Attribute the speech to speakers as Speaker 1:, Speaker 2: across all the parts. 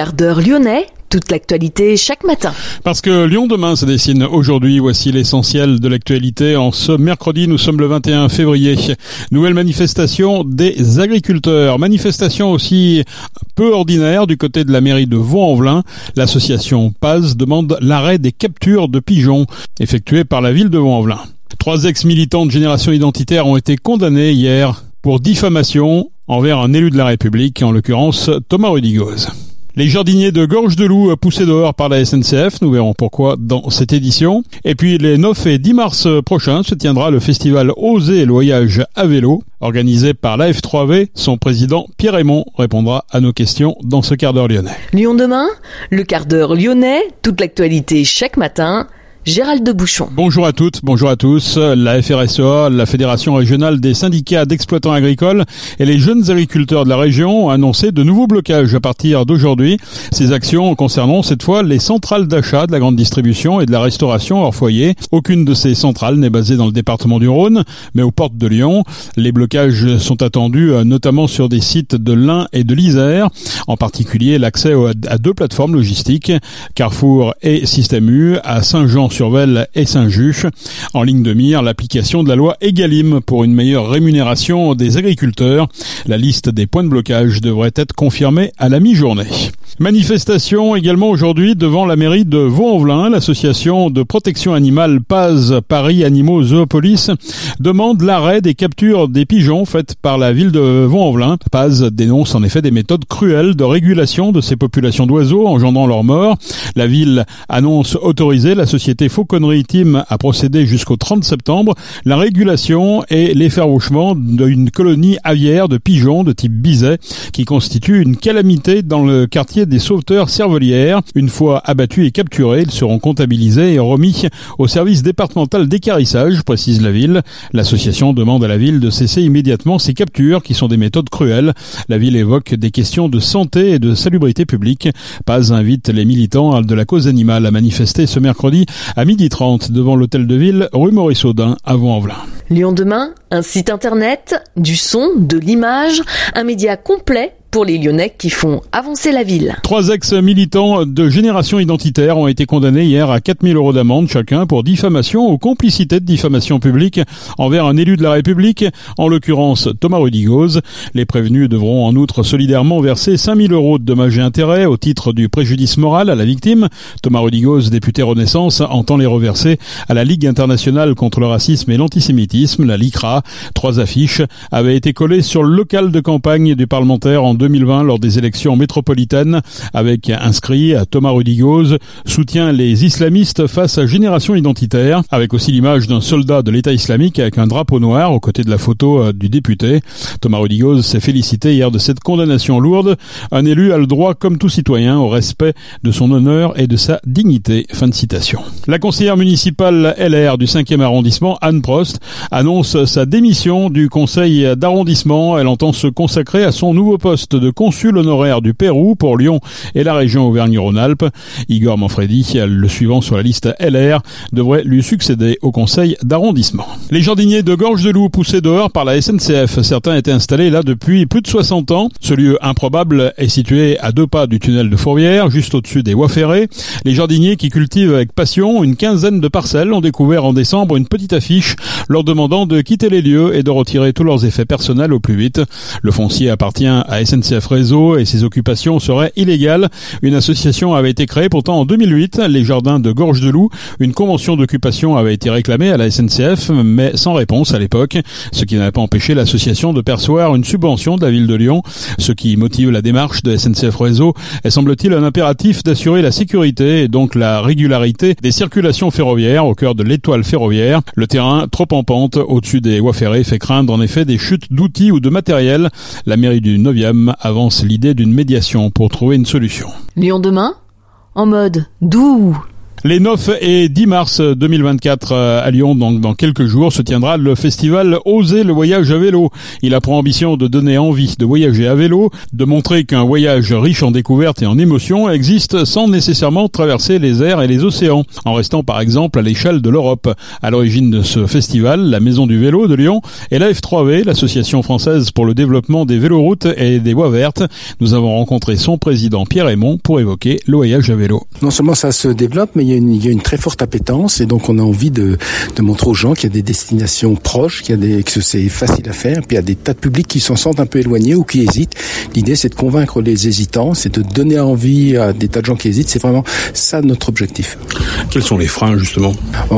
Speaker 1: Quart lyonnais, toute l'actualité chaque matin.
Speaker 2: Parce que Lyon demain se dessine aujourd'hui, voici l'essentiel de l'actualité. En ce mercredi, nous sommes le 21 février. Nouvelle manifestation des agriculteurs. Manifestation aussi peu ordinaire du côté de la mairie de Vaux-en-Velin. L'association Paz demande l'arrêt des captures de pigeons effectuées par la ville de Vaux-en-Velin. Trois ex-militants de génération identitaire ont été condamnés hier pour diffamation envers un élu de la République, en l'occurrence Thomas Rudigoz. Les jardiniers de Gorge de Loup poussés dehors par la SNCF, nous verrons pourquoi dans cette édition. Et puis les 9 et 10 mars prochains se tiendra le festival Oser le voyage à vélo, organisé par la F3V. Son président Pierre Raymond répondra à nos questions dans ce quart d'heure lyonnais.
Speaker 1: Lyon demain, le quart d'heure lyonnais, toute l'actualité chaque matin Gérald de Bouchon.
Speaker 2: Bonjour à toutes, bonjour à tous. La FRSEA, la Fédération régionale des syndicats d'exploitants agricoles et les jeunes agriculteurs de la région ont annoncé de nouveaux blocages à partir d'aujourd'hui. Ces actions concerneront cette fois les centrales d'achat de la grande distribution et de la restauration hors foyer. Aucune de ces centrales n'est basée dans le département du Rhône, mais aux portes de Lyon. Les blocages sont attendus euh, notamment sur des sites de l'Ain et de l'Isère, en particulier l'accès à deux plateformes logistiques, Carrefour et Système U, à Saint-Jean Survel et Saint-Just. En ligne de mire, l'application de la loi Egalim pour une meilleure rémunération des agriculteurs. La liste des points de blocage devrait être confirmée à la mi-journée. Manifestation également aujourd'hui devant la mairie de Vaux-en-Velin. L'association de protection animale Paz Paris Animaux Zoopolis demande l'arrêt des captures des pigeons faites par la ville de Vaux-en-Velin. Paz dénonce en effet des méthodes cruelles de régulation de ces populations d'oiseaux engendrant leur mort. La ville annonce autoriser la société Fauconnerie Team à procéder jusqu'au 30 septembre la régulation et l'effarouchement d'une colonie aviaire de pigeons de type biset qui constitue une calamité dans le quartier des sauveteurs cervelières. Une fois abattus et capturés, ils seront comptabilisés et remis au service départemental d'écarissage, précise la ville. L'association demande à la ville de cesser immédiatement ces captures qui sont des méthodes cruelles. La ville évoque des questions de santé et de salubrité publique. Paz invite les militants de la cause animale à manifester ce mercredi à 12h30 devant l'hôtel de ville rue Maurice Audin à Vaux-en-Velin.
Speaker 1: Lyon demain, un site internet, du son, de l'image, un média complet pour les Lyonnais qui font avancer la ville.
Speaker 2: Trois ex-militants de génération identitaire ont été condamnés hier à 4000 euros d'amende chacun pour diffamation ou complicité de diffamation publique envers un élu de la République, en l'occurrence Thomas Rudigoz. Les prévenus devront en outre solidairement verser 5000 euros de dommages et intérêts au titre du préjudice moral à la victime. Thomas Rudigoz, député Renaissance, entend les reverser à la Ligue internationale contre le racisme et l'antisémitisme, la LICRA. Trois affiches avaient été collées sur le local de campagne du parlementaire en 2020 lors des élections métropolitaines avec inscrit Thomas Rudigoz soutient les islamistes face à Génération Identitaire avec aussi l'image d'un soldat de l'État islamique avec un drapeau noir aux côtés de la photo euh, du député. Thomas Rudigoz s'est félicité hier de cette condamnation lourde. Un élu a le droit comme tout citoyen au respect de son honneur et de sa dignité. Fin de citation. La conseillère municipale LR du 5e arrondissement, Anne Prost, annonce sa démission du conseil d'arrondissement. Elle entend se consacrer à son nouveau poste de consul honoraire du Pérou pour Lyon et la région Auvergne-Rhône-Alpes. Igor Manfredi, le suivant sur la liste LR, devrait lui succéder au conseil d'arrondissement. Les jardiniers de Gorge de Loup poussés dehors par la SNCF. Certains étaient installés là depuis plus de 60 ans. Ce lieu improbable est situé à deux pas du tunnel de Fourvière, juste au-dessus des voies ferrées. Les jardiniers qui cultivent avec passion une quinzaine de parcelles ont découvert en décembre une petite affiche leur demandant de quitter les lieux et de retirer tous leurs effets personnels au plus vite. Le foncier appartient à SNCF SNCF Réseau et ses occupations seraient illégales. Une association avait été créée pourtant en 2008, les jardins de Gorge de Loup. Une convention d'occupation avait été réclamée à la SNCF, mais sans réponse à l'époque, ce qui n'avait pas empêché l'association de percevoir une subvention de la ville de Lyon. Ce qui motive la démarche de SNCF Réseau est semble-t-il un impératif d'assurer la sécurité et donc la régularité des circulations ferroviaires au cœur de l'étoile ferroviaire. Le terrain, trop en pente au-dessus des voies ferrées, fait craindre en effet des chutes d'outils ou de matériel. La mairie du 9e avance l'idée d'une médiation pour trouver une solution.
Speaker 1: Lyon demain En mode doux
Speaker 2: Les 9 et 10 mars 2024 euh, à Lyon, donc dans quelques jours, se tiendra le festival Oser le voyage à vélo. Il a pour ambition de donner envie de voyager à vélo, de montrer qu'un voyage riche en découvertes et en émotions existe sans nécessairement traverser les airs et les océans, en restant par exemple à l'échelle de l'Europe. À l'origine de ce festival, la Maison du Vélo de Lyon et la F3V, l'association française pour le développement des véloroutes et des voies vertes. Nous avons rencontré son président Pierre Raymond pour évoquer le voyage à vélo.
Speaker 3: Non seulement ça se développe, mais il y, a une, très forte appétence et donc on a envie de, montrer aux gens qu'il y a des destinations proches, qu'il y a des, que c'est facile à faire. Puis il y a des tas de publics qui s'en sentent un peu éloignés ou qui hésitent. L'idée c'est de convaincre les hésitants, c'est de donner envie à des tas de gens qui hésitent. C'est vraiment ça notre objectif.
Speaker 2: Quels sont les freins justement?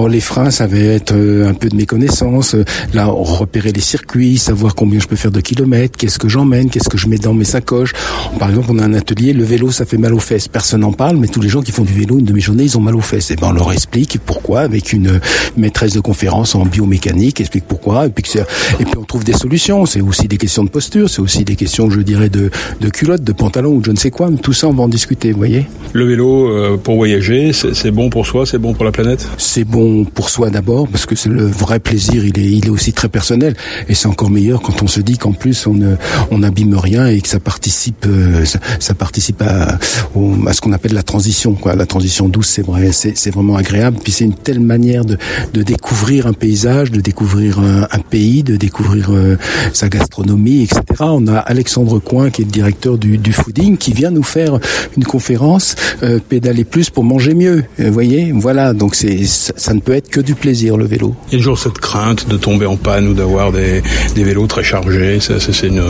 Speaker 3: Les freins, ça va être euh, un peu de méconnaissance. Là, repérer les circuits, savoir combien je peux faire de kilomètres, qu'est-ce que j'emmène, qu'est-ce que je mets dans mes sacoches. Par exemple, on a un atelier, le vélo, ça fait mal aux fesses. Personne n'en parle, mais tous les gens qui font du vélo une demi-journée, ils ont mal aux fesses. Et ben on leur explique pourquoi avec une maîtresse de conférence en biomécanique, explique pourquoi. Et puis, et puis on trouve des solutions. C'est aussi des questions de posture, c'est aussi des questions, je dirais, de, de culotte, de pantalon ou je ne sais quoi. tout ça, on va en discuter, vous voyez.
Speaker 2: Le vélo euh, pour voyager, c'est bon pour soi, c'est bon pour la planète?
Speaker 3: C'est bon pour soi d'abord parce que c'est le vrai plaisir. Il est, il est aussi très personnel et c'est encore meilleur quand on se dit qu'en plus on ne, on n'abîme rien et que ça participe, euh, ça, participe à, à ce qu'on appelle la transition. Quoi. La transition douce, c'est vrai, c'est vraiment agréable. Puis c'est une telle manière de, de découvrir un paysage, de découvrir un, un pays, de découvrir euh, sa gastronomie, etc. On a Alexandre Coin, qui est le directeur du, du fooding, qui vient nous faire une conférence euh, pédaler plus pour manger mieux. Vous voyez, voilà. Donc c'est ça, ça, ne peut être que du plaisir le vélo.
Speaker 2: Il y a toujours cette crainte de tomber en panne ou d'avoir des, des vélos très chargés. Ça, c'est une,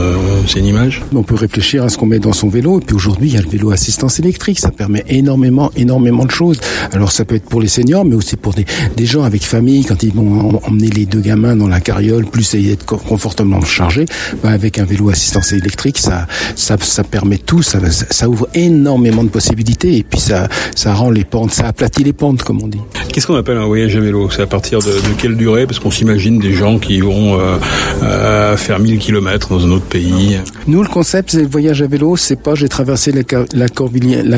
Speaker 2: une image?
Speaker 3: On peut réfléchir à ce qu'on met dans son vélo. Et puis aujourd'hui, il y a le vélo assistance électrique. Ça permet énormément, énormément de choses. Alors ça peut être pour les seniors, mais aussi pour des, gens avec famille, quand ils vont emmener les deux gamins dans la carriole, plus d'être confortablement chargé, bah avec un vélo assistance électrique, ça, ça, ça permet tout, ça, ça ouvre énormément de possibilités. Et puis ça, ça rend les pentes, ça aplatit les pentes, comme on dit.
Speaker 2: Qu'est-ce qu'on appelle un voyage à vélo? C'est à partir de, quelle durée? Parce qu'on s'imagine des gens qui vont euh, euh, faire 1000 km dans un autre pays.
Speaker 3: Nous, le concept, c'est le voyage à vélo, c'est pas j'ai traversé la, la,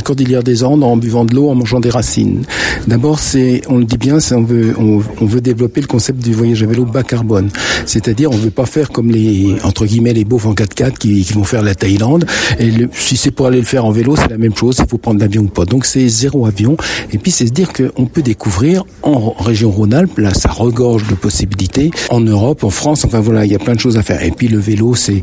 Speaker 3: cordillère, des Andes en buvant de l'eau, en mangeant des racines. D'abord, c'est, on le dit bien, c'est on veut, développer le concept du voyage à vélo bas carbone. C'est-à-dire, on veut pas faire comme les, entre guillemets, les beaufs en 4x4 qui, vont faire la Thaïlande. Et si c'est pour aller le faire en vélo, c'est la même chose. Il faut prendre l'avion ou pas. Donc, c'est zéro avion. Et puis, c'est se dire qu'on peut découvrir en région Rhône-Alpes, là, ça regorge de possibilités. En Europe, en France, enfin voilà, il y a plein de choses à faire. Et puis, le vélo, c'est,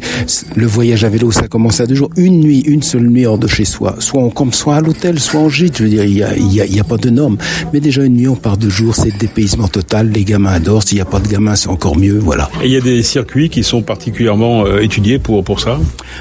Speaker 3: le voyage à vélo, ça commence à deux jours. Une nuit, une seule nuit hors de chez soi. Soit on campe, soit à l'hôtel, soit en gîte. Je veux dire, il y a, il y a, il y a pas de normes. Mais déjà, une nuit, on part deux jours, c'est le dépaysement total. Les gamins adorent. S'il n'y a pas de gamins, c'est encore mieux. Voilà.
Speaker 2: Et il y a des circuits qui sont particulièrement euh, étudiés pour, pour ça?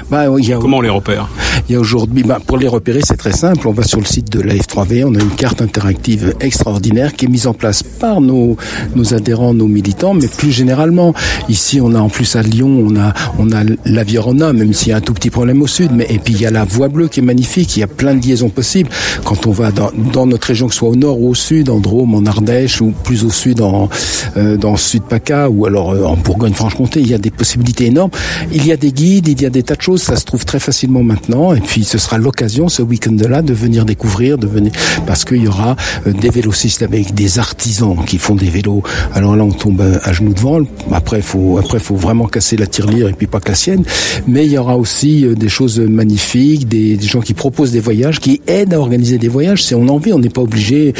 Speaker 3: Bah, il y a,
Speaker 2: Comment on les repère?
Speaker 3: Il y a aujourd'hui, bah, pour les repérer, c'est très simple. On va sur le site de la F3V. On a une carte interactive extraordinaire qui est mise en place par nos, nos adhérents, nos militants, mais plus généralement. Ici, on a en plus à Lyon, on a, on a la Virona, même s'il y a un tout petit problème au sud. Mais, et puis il y a la Voie Bleue qui est magnifique. Il y a plein de liaisons possibles. Quand on va dans, dans notre région, que ce soit au nord ou au sud, en Drôme, en Ardèche, ou plus au sud, en, euh, dans Sud PACA, ou alors euh, en Bourgogne-Franche-Comté, il y a des possibilités énormes. Il y a des guides, il y a des tas de choses. Ça se trouve très facilement maintenant. Et puis ce sera l'occasion, ce week-end-là, de venir découvrir, de venir, parce qu'il y aura euh, des vélocistes avec des artisans qui font des vélos. Alors là, on tombe à genoux devant. Après, faut, après, faut vraiment casser la tirelire et puis pas que la sienne. Mais il y aura aussi des choses magnifiques, des, des gens qui proposent des voyages, qui aident à organiser des voyages. Si on a envie, on n'est pas obligé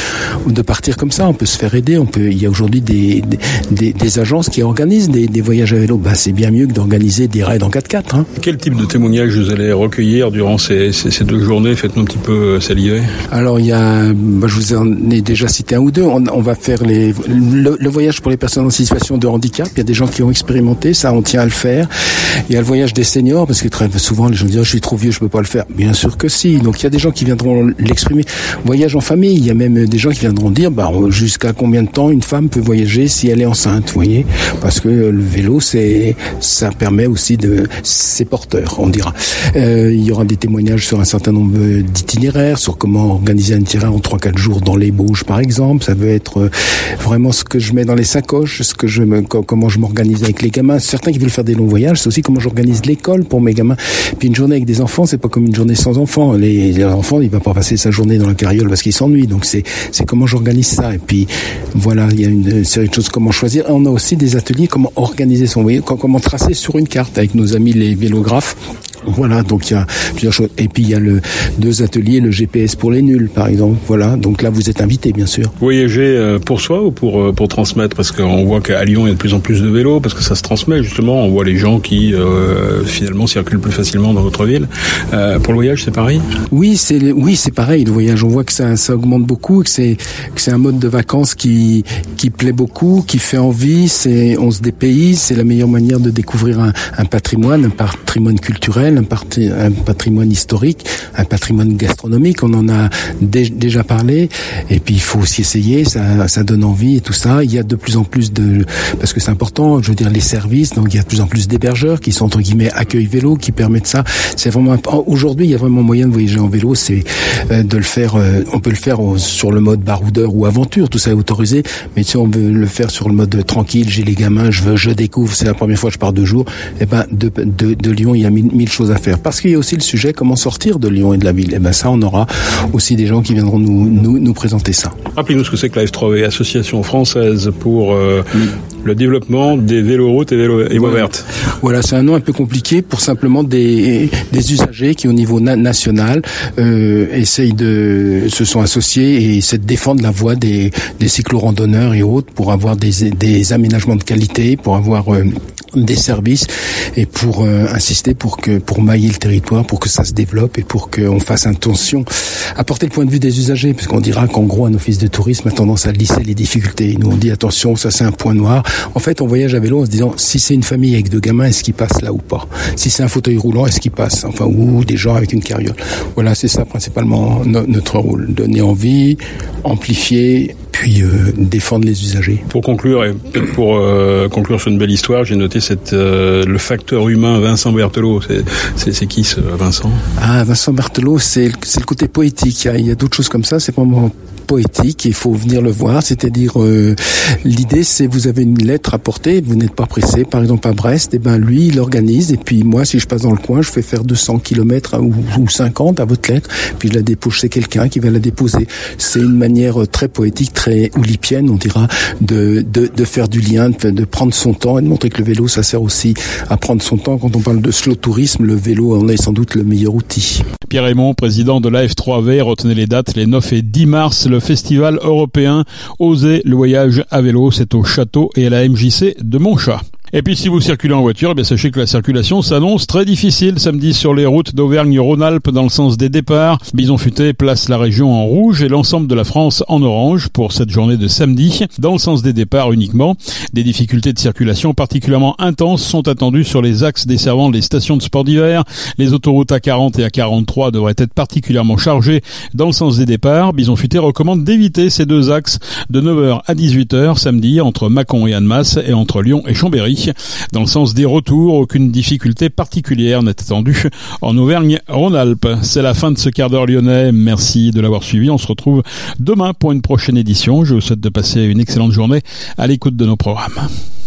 Speaker 3: de partir comme ça. On peut se faire aider. On peut. Il y a aujourd'hui des, des, des, agences qui organisent des, des voyages à vélo. Bah, c'est bien mieux que d'organiser des raids en 4x4. Hein.
Speaker 2: Quel type de témoignages vous allez recueillir durant ces, ces, ces deux journées? Faites-nous un petit peu saliver.
Speaker 3: Alors il y a, bah, je vous en ai déjà cité un ou On, va faire le, voyage pour les personnes en situation de handicap. Il y a des gens qui ont expérimenté ça. On tient à le faire. Il y a le voyage des seniors parce que très souvent les gens disent oh, je suis trop vieux, je peux pas le faire. Bien sûr que si. Donc il y a des gens qui viendront l'exprimer. Voyage en famille. Il y a même des gens qui viendront dire bah, jusqu'à combien de temps une femme peut voyager si elle est enceinte, vous voyez? Parce que le vélo, c'est ça permet aussi de c'est porteur, on dira. Euh, il y aura des témoignages sur un certain nombre d'itinéraires, sur comment organiser un itinéraire en 3-4 jours dans les Bauges, par exemple. Ça veut être euh, vraiment ce que je mets dans les sacoches, ce que je me, comment je m'organise avec les gamins. Certains qui veulent faire des longs voyages, c'est aussi comment j'organise l'école pour mes gamins. Puis une journée avec des enfants, c'est pas comme une journée sans enfants. Les, enfants, il va pas passer sa journée dans la carriole parce qu'il s'ennuie. Donc c'est c'est comment j'organise ça. Et puis voilà, il y a une série de choses comment choisir. On a aussi des ateliers comment organiser son voyage, comment tracer sur une carte avec nos amis les vélographes voilà, donc il y a plusieurs choses. Et puis il y a le deux ateliers, le GPS pour les nuls, par exemple. Voilà, donc là vous êtes invité, bien sûr.
Speaker 2: Voyager euh, pour soi ou pour euh, pour transmettre? Parce qu'on voit qu'à Lyon il y a de plus en plus de vélos, parce que ça se transmet justement. On voit les gens qui euh, finalement circulent plus facilement dans votre ville. pour le voyage, c'est pareil?
Speaker 3: Oui, c'est oui c'est pareil. Le voyage, on voit que ça ça augmente beaucoup, que c'est que c'est un mode de vacances qui qui plaît beaucoup, qui fait envie. C'est on se dépayse, c'est la meilleure manière de découvrir un, un patrimoine, un patrimoine culturel un, patrimoine historique, un patrimoine gastronomique. On en a déjà parlé. Et puis il faut aussi essayer. Ça, ça donne envie et tout ça. Il y a de plus en plus de parce que c'est important. Je veux dire les services. Donc il y a de plus en plus d'hébergeurs qui sont entre guillemets accueil vélo qui permettent ça. C'est vraiment aujourd'hui il y a vraiment moyen de voyager en vélo. C'est euh, de le faire. Euh, on peut le faire sur le mode baroudeur ou aventure. Tout ça est autorisé. Mais si on veut le faire sur le mode tranquille, j'ai les gamins, je je découvre. C'est la première fois que je pars deux jours. Et eh ben de, de, de Lyon, il y a mille, mille choses à faire. Parce qu'il y a aussi le sujet comment sortir de Lyon et de la ville. Et ben ça, on aura aussi des gens qui viendront nous, nous, nous présenter ça.
Speaker 2: Rappelez-nous ce que c'est que la F3V, Association française pour euh, le développement des véloroutes et, vélo, et voies vertes.
Speaker 3: Voilà, c'est un nom un peu compliqué pour simplement des, des usagers qui, au niveau national, euh, essayent de se sont associés et essaient de défendre la voie des, des cyclo-randonneurs et autres pour avoir des, des aménagements de qualité, pour avoir euh, des services et pour euh, insister pour que pour mailler le territoire, pour que ça se développe et pour qu'on fasse attention, apporter le point de vue des usagers, parce qu'on dira qu'en gros un office de tourisme a tendance à lisser les difficultés. Nous on dit attention, ça c'est un point noir. En fait, on voyage à vélo en se disant si c'est une famille avec deux gamins, est-ce qu'il passe là ou pas? Si c'est un fauteuil roulant, est-ce qu'il passe Enfin ou des gens avec une carriole. Voilà, c'est ça principalement notre rôle, donner envie, amplifier puis euh, défendre les usagers.
Speaker 2: Pour conclure, et peut-être pour euh, conclure sur une belle histoire, j'ai noté cette, euh, le facteur humain Vincent Berthelot. C'est qui ce Vincent?
Speaker 3: Ah, Vincent Berthelot, c'est le côté poétique. Il y a, a d'autres choses comme ça. C'est vraiment poétique. Il faut venir le voir. C'est-à-dire, l'idée, c'est vous avez une lettre à porter, vous n'êtes pas pressé. Par exemple, à Brest, et eh ben lui, il organise. Et puis moi, si je passe dans le coin, je fais faire 200 km ou, ou 50 à votre lettre. Puis je la dépose chez quelqu'un qui va la déposer. C'est une manière très poétique, très oulipienne, on dira, de, de, de faire du lien, de, prendre son temps et de montrer que le vélo, ça sert aussi à prendre son temps. Quand on parle de slow tourisme, le vélo en est sans doute le meilleur outil.
Speaker 2: Pierre Raymond, président de la F3V, retenez les dates, les 9 et 10 mars, le festival européen Oser le voyage à vélo, c'est au château et à la MJC de Montchat. Et puis si vous circulez en voiture, eh bien sachez que la circulation s'annonce très difficile samedi sur les routes d'Auvergne-Rhône-Alpes dans le sens des départs. Bison Futé place la région en rouge et l'ensemble de la France en orange pour cette journée de samedi. Dans le sens des départs uniquement, des difficultés de circulation particulièrement intenses sont attendues sur les axes desservant les stations de sport d'hiver. Les autoroutes A40 et A43 devraient être particulièrement chargées dans le sens des départs. Bison Futé recommande d'éviter ces deux axes de 9h à 18h samedi entre Mâcon et Annemasse et entre Lyon et Chambéry. Dans le sens des retours, aucune difficulté particulière n'est attendue en Auvergne-Rhône-Alpes. C'est la fin de ce quart d'heure lyonnais. Merci de l'avoir suivi. On se retrouve demain pour une prochaine édition. Je vous souhaite de passer une excellente journée à l'écoute de nos programmes.